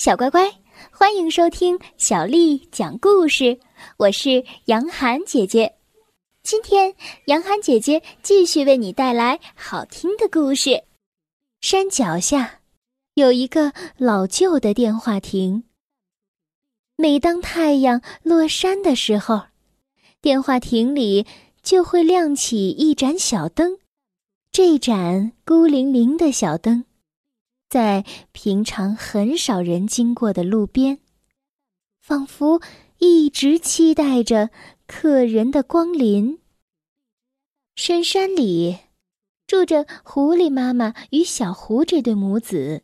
小乖乖，欢迎收听小丽讲故事。我是杨涵姐姐，今天杨涵姐姐继续为你带来好听的故事。山脚下有一个老旧的电话亭。每当太阳落山的时候，电话亭里就会亮起一盏小灯。这盏孤零零的小灯。在平常很少人经过的路边，仿佛一直期待着客人的光临。深山里住着狐狸妈妈与小狐这对母子。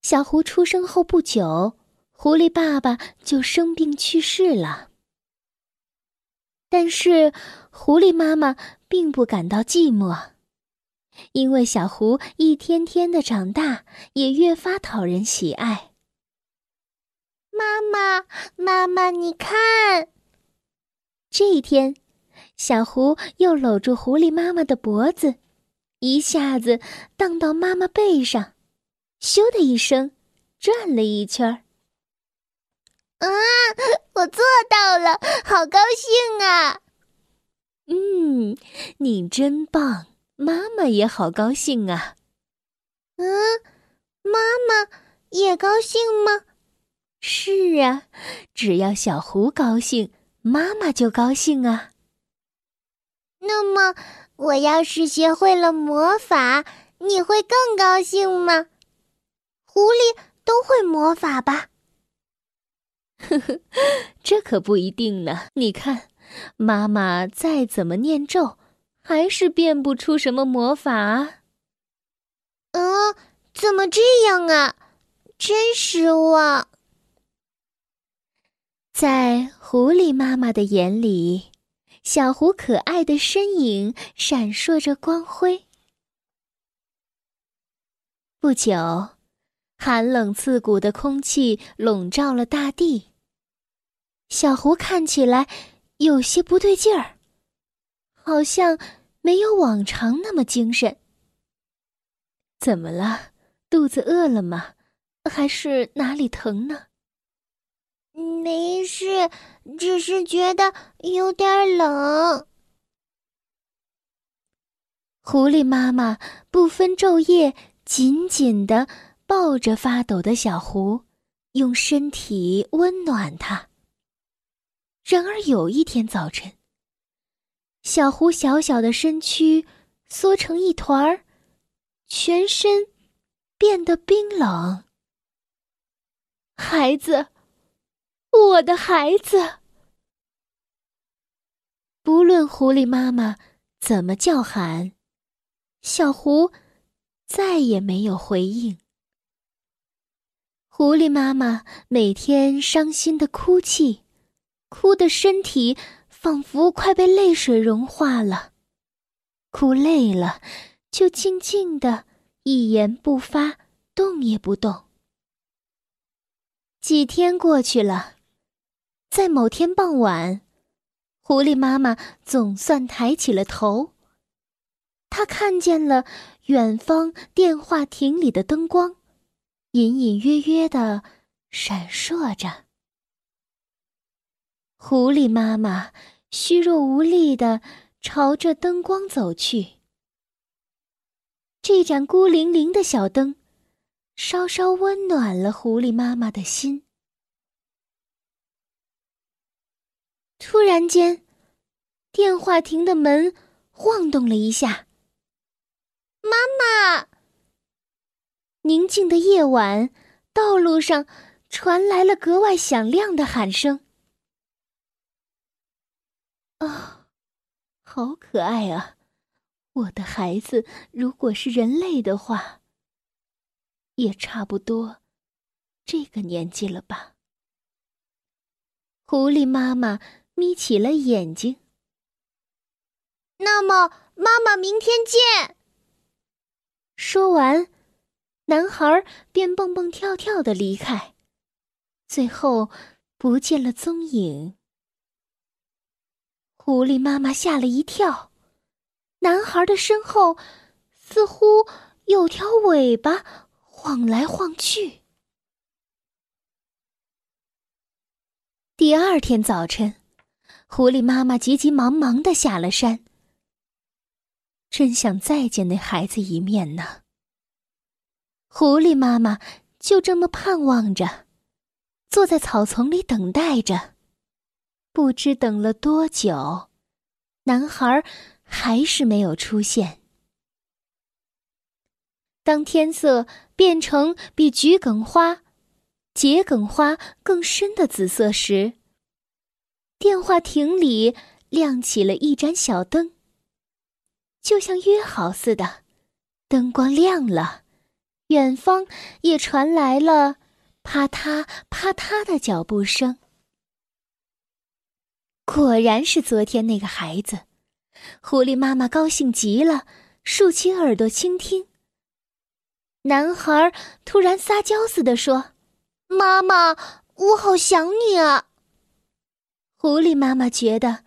小狐出生后不久，狐狸爸爸就生病去世了。但是，狐狸妈妈并不感到寂寞。因为小狐一天天的长大，也越发讨人喜爱。妈妈，妈妈，你看，这一天，小狐又搂住狐狸妈妈的脖子，一下子荡到妈妈背上，咻的一声，转了一圈儿。啊，我做到了，好高兴啊！嗯，你真棒。妈妈也好高兴啊！嗯，妈妈也高兴吗？是啊，只要小狐高兴，妈妈就高兴啊。那么，我要是学会了魔法，你会更高兴吗？狐狸都会魔法吧？呵呵，这可不一定呢。你看，妈妈再怎么念咒。还是变不出什么魔法。嗯，怎么这样啊？真失望。在狐狸妈妈的眼里，小狐可爱的身影闪烁着光辉。不久，寒冷刺骨的空气笼罩了大地。小狐看起来有些不对劲儿，好像……没有往常那么精神。怎么了？肚子饿了吗？还是哪里疼呢？没事，只是觉得有点冷。狐狸妈妈不分昼夜，紧紧的抱着发抖的小狐，用身体温暖它。然而有一天早晨。小狐小小的身躯缩成一团儿，全身变得冰冷。孩子，我的孩子！不论狐狸妈妈怎么叫喊，小狐再也没有回应。狐狸妈妈每天伤心的哭泣，哭的身体。仿佛快被泪水融化了，哭累了，就静静的一言不发，动也不动。几天过去了，在某天傍晚，狐狸妈妈总算抬起了头，她看见了远方电话亭里的灯光，隐隐约约的闪烁着。狐狸妈妈虚弱无力的朝着灯光走去。这盏孤零零的小灯，稍稍温暖了狐狸妈妈的心。突然间，电话亭的门晃动了一下。妈妈！宁静的夜晚，道路上传来了格外响亮的喊声。啊，好可爱啊！我的孩子，如果是人类的话，也差不多这个年纪了吧？狐狸妈妈眯起了眼睛。那么，妈妈明天见。说完，男孩便蹦蹦跳跳的离开，最后不见了踪影。狐狸妈妈吓了一跳男孩的身后似乎有条尾巴晃来晃去。第二天早晨狐狸妈妈急急忙忙的下了山真想再见那孩子一面呢。狐狸妈妈就这么盼望着坐在草丛里等待着。不知等了多久，男孩还是没有出现。当天色变成比桔梗花。桔梗花更深的紫色时，电话亭里亮起了一盏小灯。就像约好似的，灯光亮了，远方也传来了啪嗒啪嗒的脚步声。果然是昨天那个孩子，狐狸妈妈高兴极了，竖起耳朵倾听。男孩突然撒娇似的说。妈妈，我好想你啊！狐狸妈妈觉得，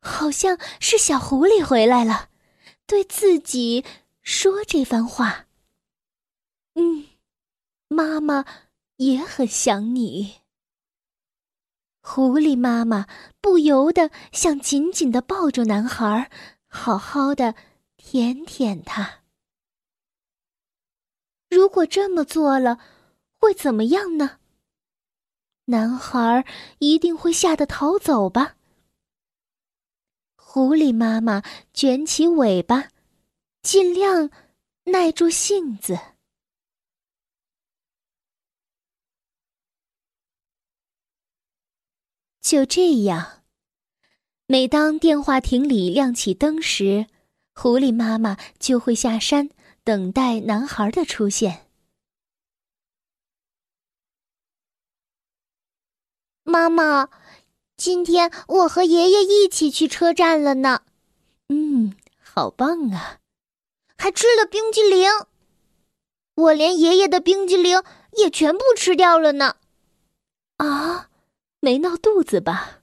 好像是小狐狸回来了，对自己说这番话。嗯，妈妈也很想你。狐狸妈妈不由得想紧紧的抱住男孩，好好的舔舔他。如果这么做了，会怎么样呢？男孩一定会吓得逃走吧？狐狸妈妈卷起尾巴，尽量耐住性子。就这样，每当电话亭里亮起灯时，狐狸妈妈就会下山等待男孩的出现。妈妈，今天我和爷爷一起去车站了呢。嗯，好棒啊！还吃了冰激凌，我连爷爷的冰激凌也全部吃掉了呢。啊，没闹肚子吧？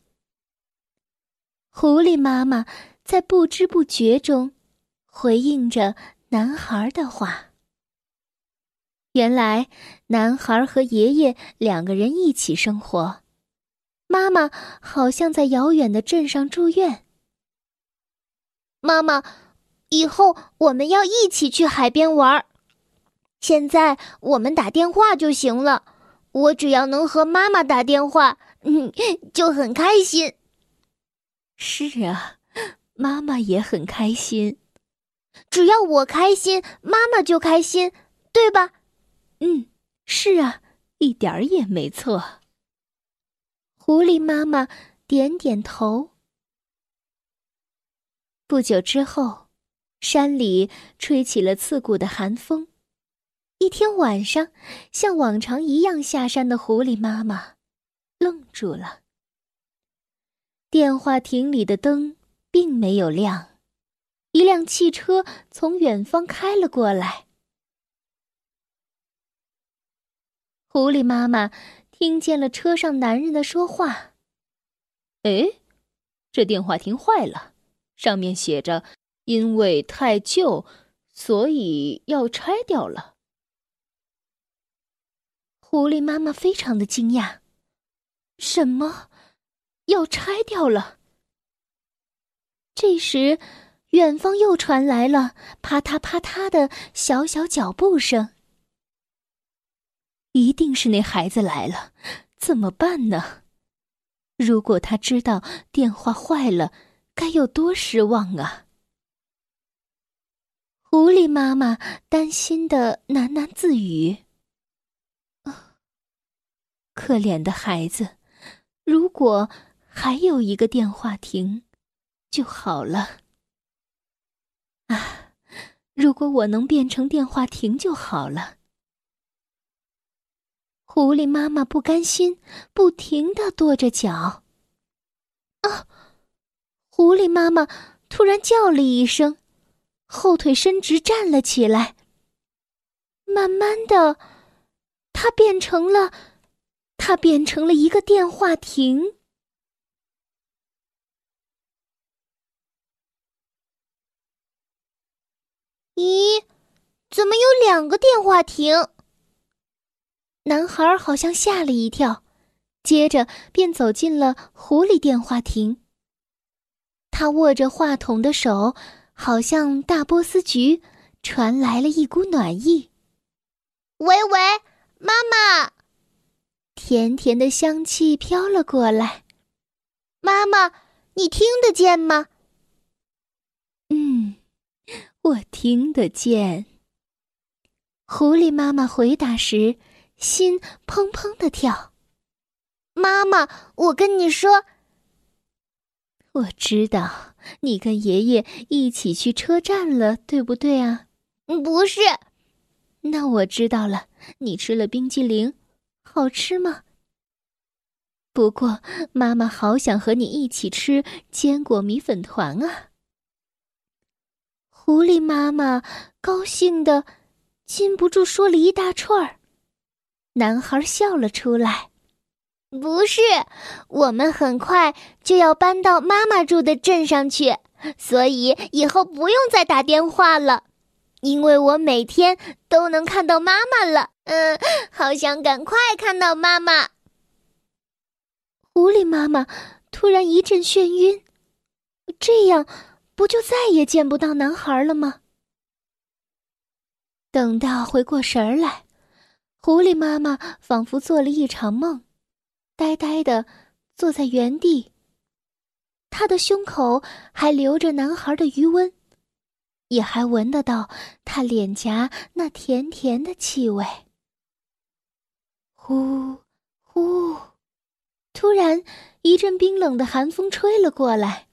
狐狸妈妈在不知不觉中回应着男孩的话。原来，男孩和爷爷两个人一起生活。妈妈好像在遥远的镇上住院。妈妈，以后我们要一起去海边玩儿。现在我们打电话就行了，我只要能和妈妈打电话，嗯，就很开心。是啊，妈妈也很开心。只要我开心，妈妈就开心，对吧？嗯，是啊，一点儿也没错。狐狸妈妈点点头。不久之后，山里吹起了刺骨的寒风。一天晚上，像往常一样下山的狐狸妈妈愣住了。电话亭里的灯并没有亮，一辆汽车从远方开了过来。狐狸妈妈。听见了车上男人的说话。哎，这电话亭坏了，上面写着“因为太旧，所以要拆掉了。”狐狸妈妈非常的惊讶：“什么？要拆掉了？”这时，远方又传来了啪嗒啪嗒的小小脚步声。一定是那孩子来了，怎么办呢？如果他知道电话坏了，该有多失望啊！狐狸妈妈担心的喃喃自语：“啊，可怜的孩子，如果还有一个电话亭就好了。啊，如果我能变成电话亭就好了。”狐狸妈妈不甘心，不停的跺着脚。啊！狐狸妈妈突然叫了一声，后腿伸直站了起来。慢慢的，它变成了，它变成了一个电话亭。咦，怎么有两个电话亭？男孩好像吓了一跳，接着便走进了狐狸电话亭。他握着话筒的手，好像大波斯菊，传来了一股暖意。喂喂，妈妈！甜甜的香气飘了过来。妈妈，你听得见吗？嗯，我听得见。狐狸妈妈回答时，心砰砰的跳。妈妈，我跟你说。我知道你跟爷爷一起去车站了，对不对啊？不是。那我知道了。你吃了冰激凌，好吃吗？不过妈妈好想和你一起吃坚果米粉团啊！狐狸妈妈高兴的禁不住说了一大串儿。男孩笑了出来。不是，我们很快就要搬到妈妈住的镇上去，所以以后不用再打电话了，因为我每天都能看到妈妈了。嗯，好想赶快看到妈妈。狐狸妈妈突然一阵眩晕，这样不就再也见不到男孩了吗？等到回过神儿来，狐狸妈妈仿佛做了一场梦。呆呆的坐在原地，他的胸口还留着男孩的余温，也还闻得到他脸颊那甜甜的气味。呼呼，突然一阵冰冷的寒风吹了过来，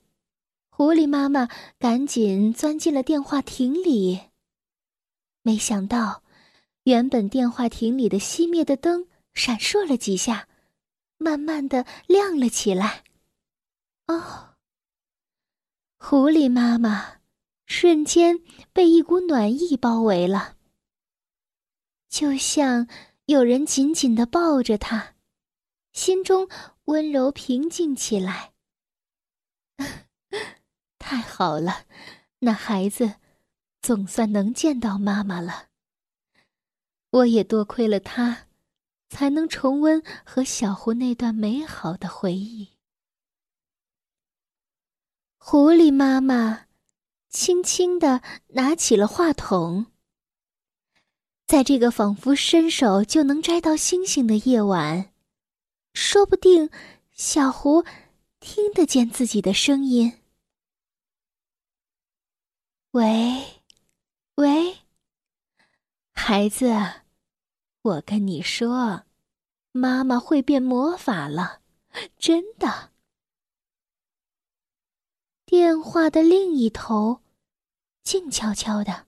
狐狸妈妈赶紧钻进了电话亭里。没想到，原本电话亭里的熄灭的灯闪烁了几下。慢慢的亮了起来。哦，狐狸妈妈瞬间被一股暖意包围了，就像有人紧紧的抱着他，心中温柔平静起来。太好了，那孩子总算能见到妈妈了。我也多亏了他。才能重温和小狐那段美好的回忆。狐狸妈妈轻轻的拿起了话筒。在这个仿佛伸手就能摘到星星的夜晚，说不定小狐听得见自己的声音。喂，喂，孩子。我跟你说，妈妈会变魔法了，真的。电话的另一头，静悄悄的，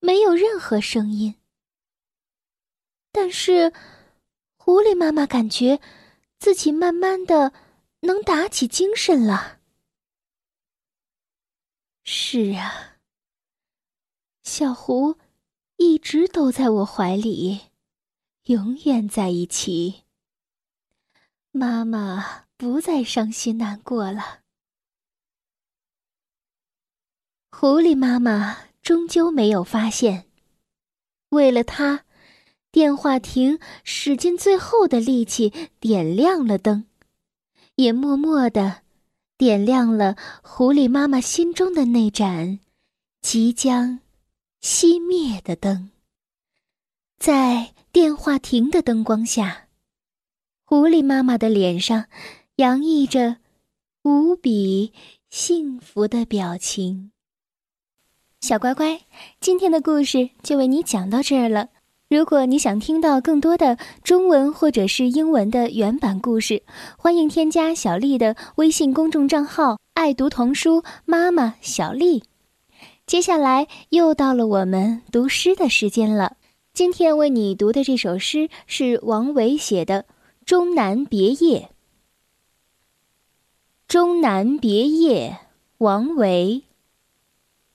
没有任何声音。但是，狐狸妈妈感觉自己慢慢的能打起精神了。是啊，小狐一直都在我怀里。永远在一起。妈妈不再伤心难过了。狐狸妈妈终究没有发现，为了它，电话亭使尽最后的力气点亮了灯，也默默的点亮了狐狸妈妈心中的那盏即将熄灭的灯，在。电话亭的灯光下，狐狸妈妈的脸上洋溢着无比幸福的表情。小乖乖，今天的故事就为你讲到这儿了。如果你想听到更多的中文或者是英文的原版故事，欢迎添加小丽的微信公众账号“爱读童书妈妈小丽”。接下来又到了我们读诗的时间了。今天为你读的这首诗是王维写的《终南别业》。《终南别业》王维。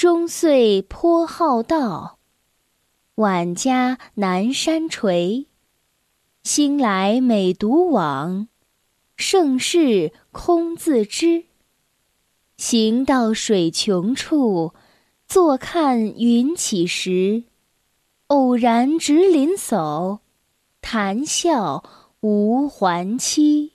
终岁颇好道，晚家南山陲。兴来每独往，盛事空自知。行到水穷处，坐看云起时。偶然值林叟，谈笑无还期。